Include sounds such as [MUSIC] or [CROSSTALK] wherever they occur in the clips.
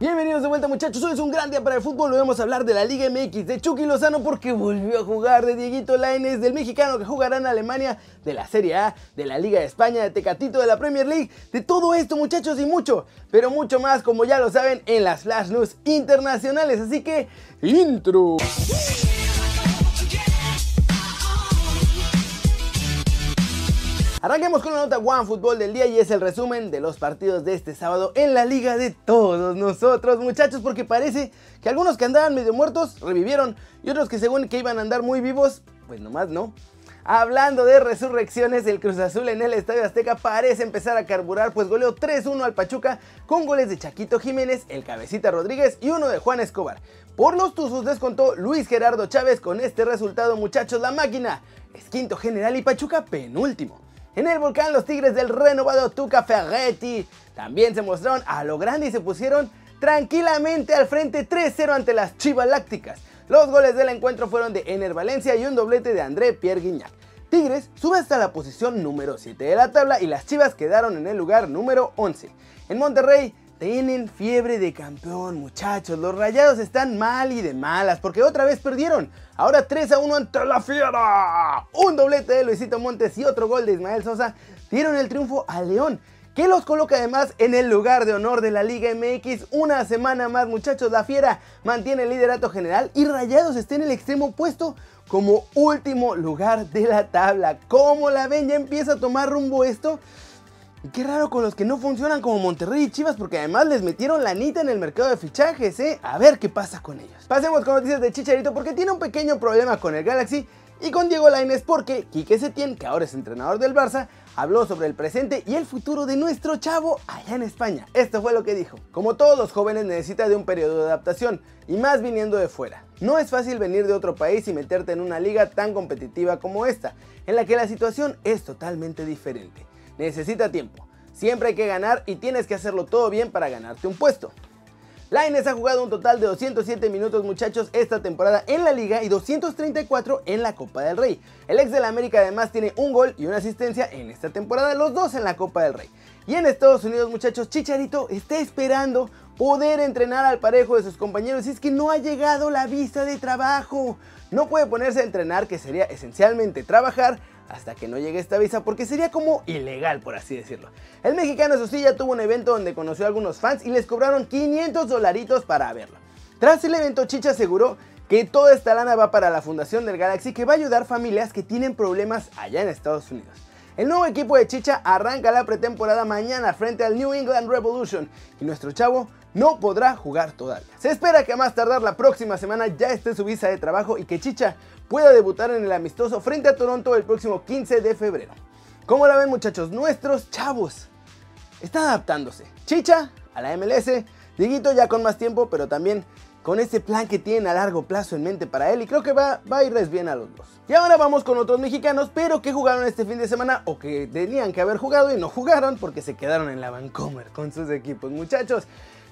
Bienvenidos de vuelta muchachos, hoy es un gran día para el fútbol, vamos a hablar de la Liga MX, de Chucky Lozano porque volvió a jugar, de Dieguito Lainez, del mexicano que jugará en Alemania, de la Serie A, de la Liga de España, de Tecatito, de la Premier League, de todo esto muchachos y mucho, pero mucho más como ya lo saben en las Flash News internacionales, así que intro. Arranquemos con la nota One Fútbol del día y es el resumen de los partidos de este sábado en la liga de todos nosotros muchachos porque parece que algunos que andaban medio muertos revivieron y otros que según que iban a andar muy vivos, pues nomás no. Hablando de resurrecciones, el Cruz Azul en el Estadio Azteca parece empezar a carburar, pues goleó 3-1 al Pachuca con goles de Chaquito Jiménez, el Cabecita Rodríguez y uno de Juan Escobar. Por los Tuzos descontó Luis Gerardo Chávez con este resultado, muchachos, la máquina es quinto general y Pachuca penúltimo. En el volcán los Tigres del renovado Tuca Ferretti también se mostraron a lo grande y se pusieron tranquilamente al frente 3-0 ante las Chivas Lácticas. Los goles del encuentro fueron de Ener Valencia y un doblete de André Pierre Guignac. Tigres sube hasta la posición número 7 de la tabla y las Chivas quedaron en el lugar número 11. En Monterrey tienen fiebre de campeón, muchachos. Los rayados están mal y de malas porque otra vez perdieron. Ahora 3 a 1 ante la fiera. Un doblete de Luisito Montes y otro gol de Ismael Sosa dieron el triunfo a León. Que los coloca además en el lugar de honor de la Liga MX. Una semana más, muchachos. La fiera mantiene el liderato general y Rayados está en el extremo opuesto como último lugar de la tabla. ¿Cómo la ven? Ya empieza a tomar rumbo esto. Y qué raro con los que no funcionan como Monterrey y Chivas porque además les metieron la anita en el mercado de fichajes, ¿eh? A ver qué pasa con ellos. Pasemos con noticias de Chicharito porque tiene un pequeño problema con el Galaxy y con Diego Lainez porque Quique Setién, que ahora es entrenador del Barça, habló sobre el presente y el futuro de nuestro chavo allá en España. Esto fue lo que dijo. Como todos los jóvenes necesita de un periodo de adaptación y más viniendo de fuera. No es fácil venir de otro país y meterte en una liga tan competitiva como esta, en la que la situación es totalmente diferente necesita tiempo. Siempre hay que ganar y tienes que hacerlo todo bien para ganarte un puesto. Laines ha jugado un total de 207 minutos muchachos esta temporada en la liga y 234 en la Copa del Rey. El ex del América además tiene un gol y una asistencia en esta temporada, los dos en la Copa del Rey. Y en Estados Unidos muchachos, Chicharito está esperando poder entrenar al parejo de sus compañeros y es que no ha llegado la visa de trabajo. No puede ponerse a entrenar que sería esencialmente trabajar hasta que no llegue esta visa porque sería como ilegal por así decirlo. El mexicano eso sí ya tuvo un evento donde conoció a algunos fans y les cobraron 500 dolaritos para verlo. Tras el evento Chicha aseguró que toda esta lana va para la fundación del Galaxy que va a ayudar familias que tienen problemas allá en Estados Unidos. El nuevo equipo de Chicha arranca la pretemporada mañana frente al New England Revolution y nuestro chavo no podrá jugar todavía. Se espera que a más tardar la próxima semana ya esté su visa de trabajo y que Chicha pueda debutar en el amistoso frente a Toronto el próximo 15 de febrero. ¿Cómo la ven muchachos? Nuestros chavos están adaptándose. Chicha a la MLS, Dieguito ya con más tiempo, pero también con ese plan que tienen a largo plazo en mente para él y creo que va, va a irles bien a los dos. Y ahora vamos con otros mexicanos, pero que jugaron este fin de semana o que tenían que haber jugado y no jugaron porque se quedaron en la Vancomer con sus equipos. Muchachos,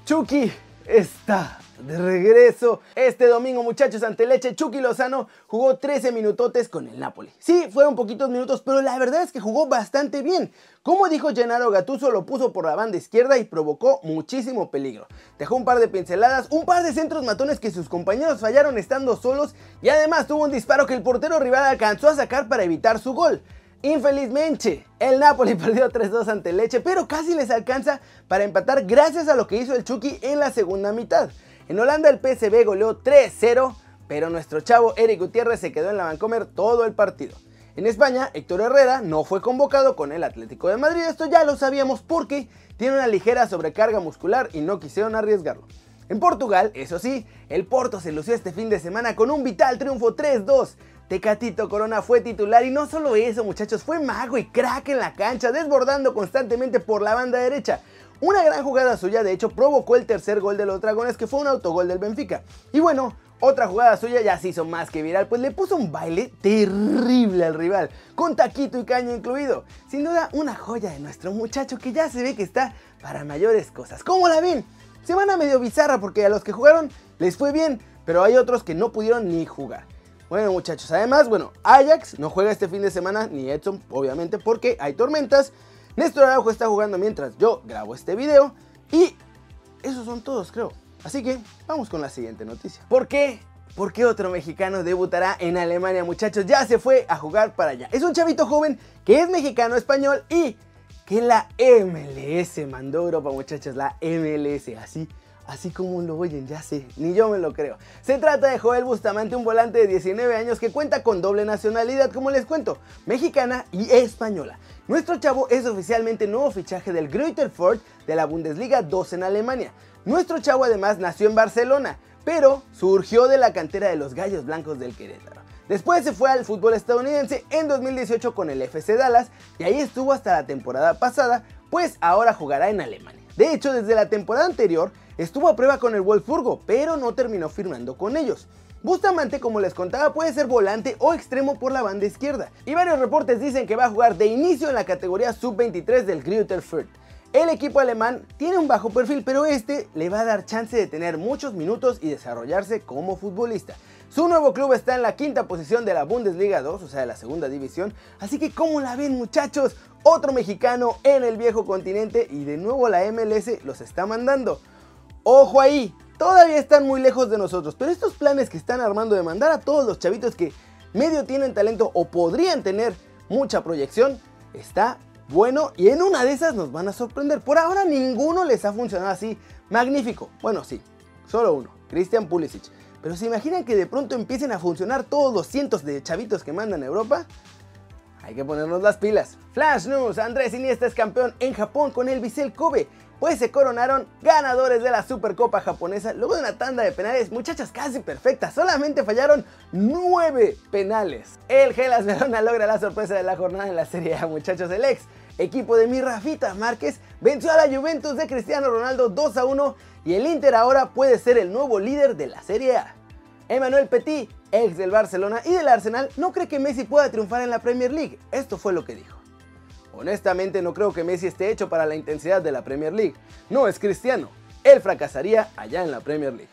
Chucky está de regreso. Este domingo, muchachos, ante Leche, Chucky Lozano jugó 13 minutotes con el Napoli. Sí, fueron poquitos minutos, pero la verdad es que jugó bastante bien. Como dijo Gennaro Gattuso, lo puso por la banda izquierda y provocó muchísimo peligro. Dejó un par de pinceladas, un par de centros matones que sus compañeros fallaron estando solos y además tuvo un disparo que el portero rival alcanzó a sacar para evitar su gol. Infelizmente, el Napoli [LAUGHS] perdió 3-2 ante Leche, pero casi les alcanza para empatar gracias a lo que hizo el Chucky en la segunda mitad. En Holanda el PSV goleó 3-0, pero nuestro chavo Eric Gutiérrez se quedó en la Vancomer todo el partido. En España, Héctor Herrera no fue convocado con el Atlético de Madrid, esto ya lo sabíamos porque tiene una ligera sobrecarga muscular y no quisieron arriesgarlo. En Portugal, eso sí, el Porto se lució este fin de semana con un vital triunfo 3-2 Tecatito Corona fue titular y no solo eso muchachos, fue mago y crack en la cancha, desbordando constantemente por la banda derecha. Una gran jugada suya de hecho provocó el tercer gol de los dragones que fue un autogol del Benfica. Y bueno, otra jugada suya ya se hizo más que viral, pues le puso un baile terrible al rival, con taquito y caño incluido. Sin duda, una joya de nuestro muchacho que ya se ve que está para mayores cosas. ¿Cómo la ven? Se van a medio bizarra porque a los que jugaron les fue bien, pero hay otros que no pudieron ni jugar. Bueno muchachos, además, bueno, Ajax no juega este fin de semana, ni Edson, obviamente, porque hay tormentas. Néstor Araujo está jugando mientras yo grabo este video. Y esos son todos, creo. Así que vamos con la siguiente noticia. ¿Por qué? ¿Por qué otro mexicano debutará en Alemania, muchachos? Ya se fue a jugar para allá. Es un chavito joven que es mexicano español y que la MLS mandó a Europa, muchachos. La MLS, así Así como lo oyen, ya sé, ni yo me lo creo. Se trata de Joel Bustamante, un volante de 19 años que cuenta con doble nacionalidad, como les cuento, mexicana y española. Nuestro chavo es oficialmente nuevo fichaje del Greuther Ford de la Bundesliga 2 en Alemania. Nuestro chavo además nació en Barcelona, pero surgió de la cantera de los Gallos Blancos del Querétaro. Después se fue al fútbol estadounidense en 2018 con el FC Dallas y ahí estuvo hasta la temporada pasada, pues ahora jugará en Alemania. De hecho, desde la temporada anterior estuvo a prueba con el Wolfsburgo, pero no terminó firmando con ellos. Bustamante, como les contaba, puede ser volante o extremo por la banda izquierda. Y varios reportes dicen que va a jugar de inicio en la categoría sub-23 del Greuther Fürth. El equipo alemán tiene un bajo perfil, pero este le va a dar chance de tener muchos minutos y desarrollarse como futbolista. Su nuevo club está en la quinta posición de la Bundesliga 2, o sea, de la segunda división. Así que, ¿cómo la ven, muchachos? Otro mexicano en el viejo continente y de nuevo la MLS los está mandando. Ojo ahí, todavía están muy lejos de nosotros, pero estos planes que están armando de mandar a todos los chavitos que medio tienen talento o podrían tener mucha proyección, está bueno y en una de esas nos van a sorprender. Por ahora ninguno les ha funcionado así. Magnífico. Bueno, sí, solo uno, Christian Pulisic. Pero se imaginan que de pronto empiecen a funcionar todos los cientos de chavitos que mandan a Europa? Hay que ponernos las pilas. Flash News, Andrés Iniesta es campeón en Japón con el Vissel Kobe. Pues se coronaron ganadores de la Supercopa japonesa luego de una tanda de penales, muchachas casi perfectas, solamente fallaron 9 penales. El Gelas Verona logra la sorpresa de la jornada en la Serie A, muchachos. El ex equipo de mi Rafita Márquez venció a la Juventus de Cristiano Ronaldo 2 a 1 y el Inter ahora puede ser el nuevo líder de la Serie A. Emmanuel Petit, ex del Barcelona y del Arsenal, no cree que Messi pueda triunfar en la Premier League. Esto fue lo que dijo. Honestamente no creo que Messi esté hecho para la intensidad de la Premier League. No es cristiano. Él fracasaría allá en la Premier League.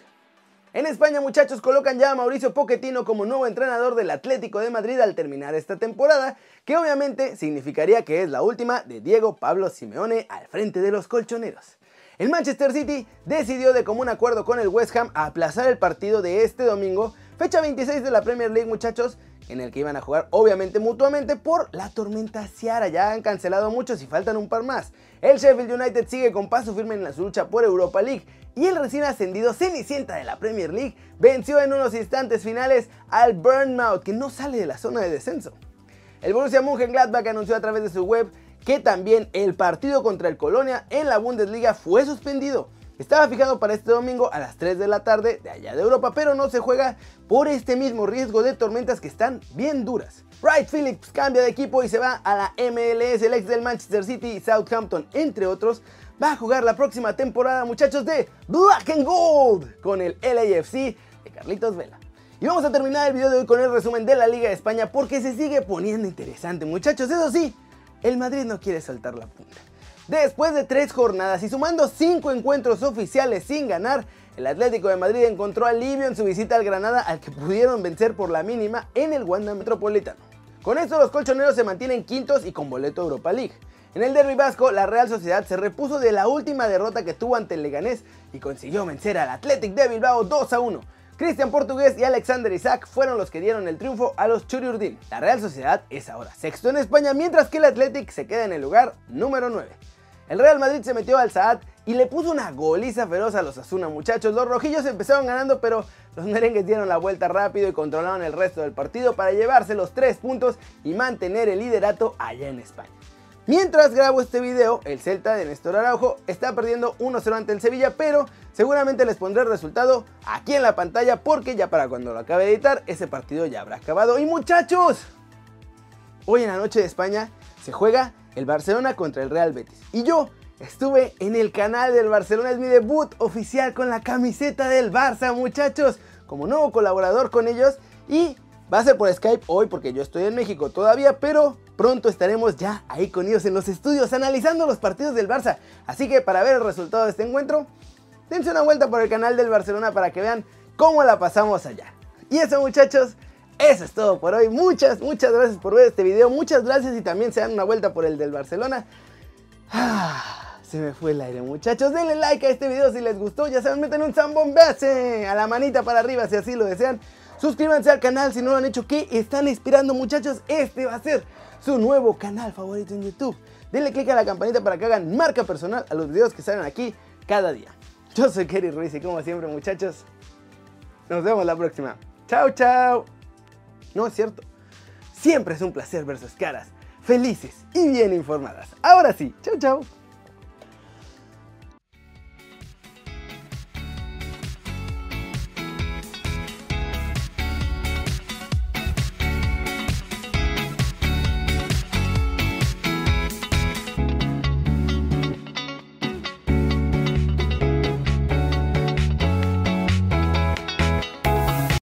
En España, muchachos, colocan ya a Mauricio Pochettino como nuevo entrenador del Atlético de Madrid al terminar esta temporada, que obviamente significaría que es la última de Diego Pablo Simeone al frente de los colchoneros. El Manchester City decidió de común acuerdo con el West Ham aplazar el partido de este domingo, fecha 26 de la Premier League, muchachos, en el que iban a jugar obviamente mutuamente por la tormenta Ciara. Ya han cancelado muchos y faltan un par más. El Sheffield United sigue con paso firme en la lucha por Europa League y el recién ascendido Cenicienta de la Premier League venció en unos instantes finales al Burnmouth que no sale de la zona de descenso. El Borussia Mönchengladbach anunció a través de su web que también el partido contra el Colonia en la Bundesliga fue suspendido. Estaba fijado para este domingo a las 3 de la tarde de allá de Europa, pero no se juega por este mismo riesgo de tormentas que están bien duras. Wright Phillips cambia de equipo y se va a la MLS, el ex del Manchester City y Southampton, entre otros, va a jugar la próxima temporada, muchachos, de Black and Gold con el LAFC de Carlitos Vela. Y vamos a terminar el video de hoy con el resumen de la Liga de España porque se sigue poniendo interesante, muchachos. Eso sí, el Madrid no quiere saltar la punta. Después de tres jornadas y sumando cinco encuentros oficiales sin ganar, el Atlético de Madrid encontró alivio en su visita al Granada al que pudieron vencer por la mínima en el Wanda Metropolitano. Con esto los colchoneros se mantienen quintos y con boleto Europa League. En el derby vasco, la Real Sociedad se repuso de la última derrota que tuvo ante el Leganés y consiguió vencer al Athletic de Bilbao 2 a 1. Cristian Portugués y Alexander Isaac fueron los que dieron el triunfo a los Churiurdin. La Real Sociedad es ahora sexto en España, mientras que el Athletic se queda en el lugar número 9. El Real Madrid se metió al Saad y le puso una goliza feroz a los Asuna muchachos. Los rojillos empezaron ganando, pero los merengues dieron la vuelta rápido y controlaron el resto del partido para llevarse los 3 puntos y mantener el liderato allá en España. Mientras grabo este video, el Celta de Néstor Araujo está perdiendo 1-0 ante el Sevilla, pero seguramente les pondré el resultado aquí en la pantalla porque ya para cuando lo acabe de editar, ese partido ya habrá acabado. Y muchachos, hoy en la noche de España se juega el Barcelona contra el Real Betis. Y yo estuve en el canal del Barcelona, es mi debut oficial con la camiseta del Barça, muchachos, como nuevo colaborador con ellos. Y va a ser por Skype hoy porque yo estoy en México todavía, pero pronto estaremos ya ahí con ellos en los estudios analizando los partidos del Barça. Así que para ver el resultado de este encuentro, dense una vuelta por el canal del Barcelona para que vean cómo la pasamos allá. Y eso muchachos, eso es todo por hoy. Muchas, muchas gracias por ver este video. Muchas gracias y también se dan una vuelta por el del Barcelona. Ah, se me fue el aire, muchachos. Denle like a este video si les gustó. Ya saben, meten un zambombace a la manita para arriba si así lo desean. Suscríbanse al canal si no lo han hecho. ¿Qué están esperando, muchachos? Este va a ser su nuevo canal favorito en YouTube. Denle click a la campanita para que hagan marca personal a los videos que salen aquí cada día. Yo soy Kerry Ruiz y como siempre, muchachos, nos vemos la próxima. Chao, chao. No es cierto. Siempre es un placer ver sus caras, felices y bien informadas. Ahora sí, chao, chao.